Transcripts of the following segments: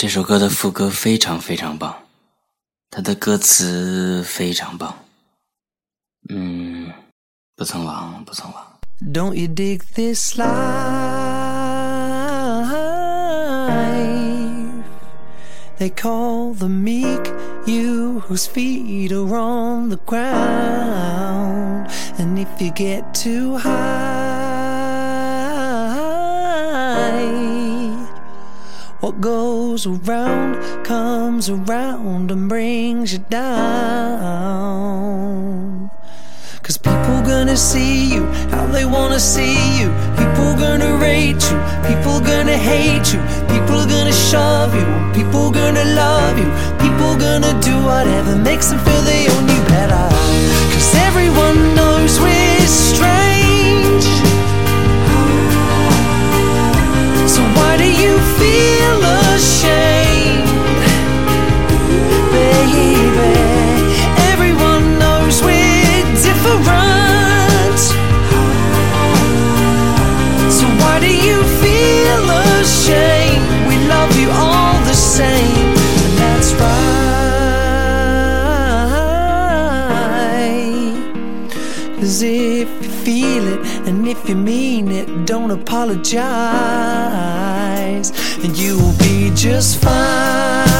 这首歌的副歌非常非常棒，它的歌词非常棒。嗯，不曾忘，不曾忘。Don't you dig this life? They call the meek you whose feet are on the ground. And if you get too high, goes around comes around and brings you down. Cause people gonna see you how they wanna see you. People gonna rate you. People gonna hate you. People gonna shove you. People gonna love you. People gonna do whatever makes them feel they own you better. it. And if you mean it, don't apologize. And you'll be just fine.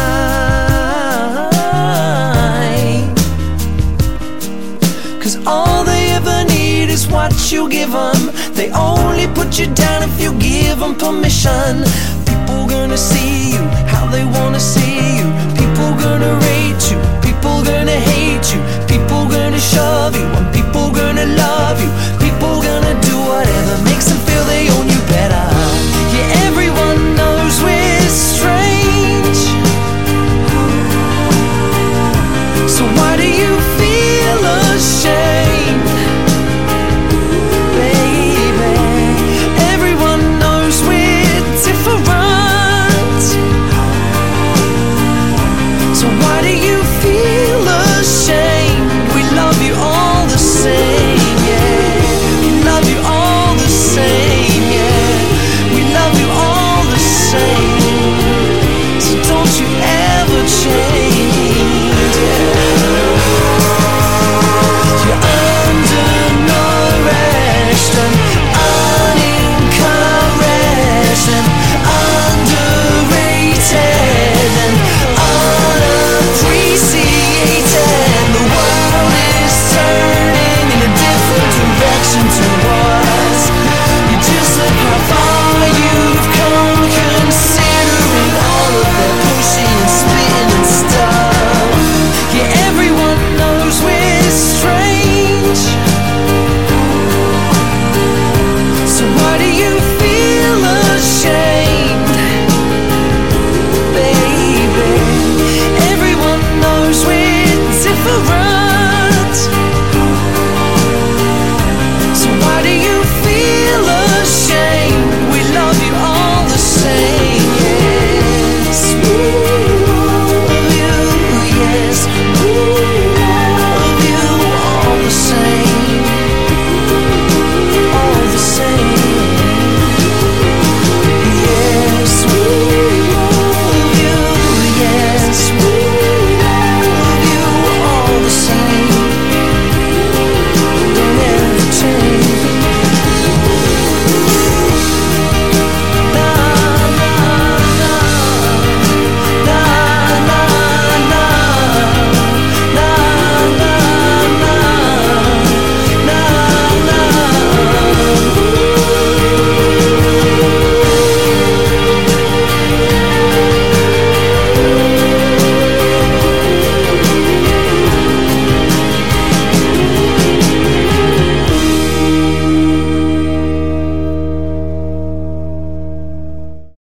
Cause all they ever need is what you give them. They only put you down if you give them permission. People gonna see you how they wanna see you. People gonna rate you. People gonna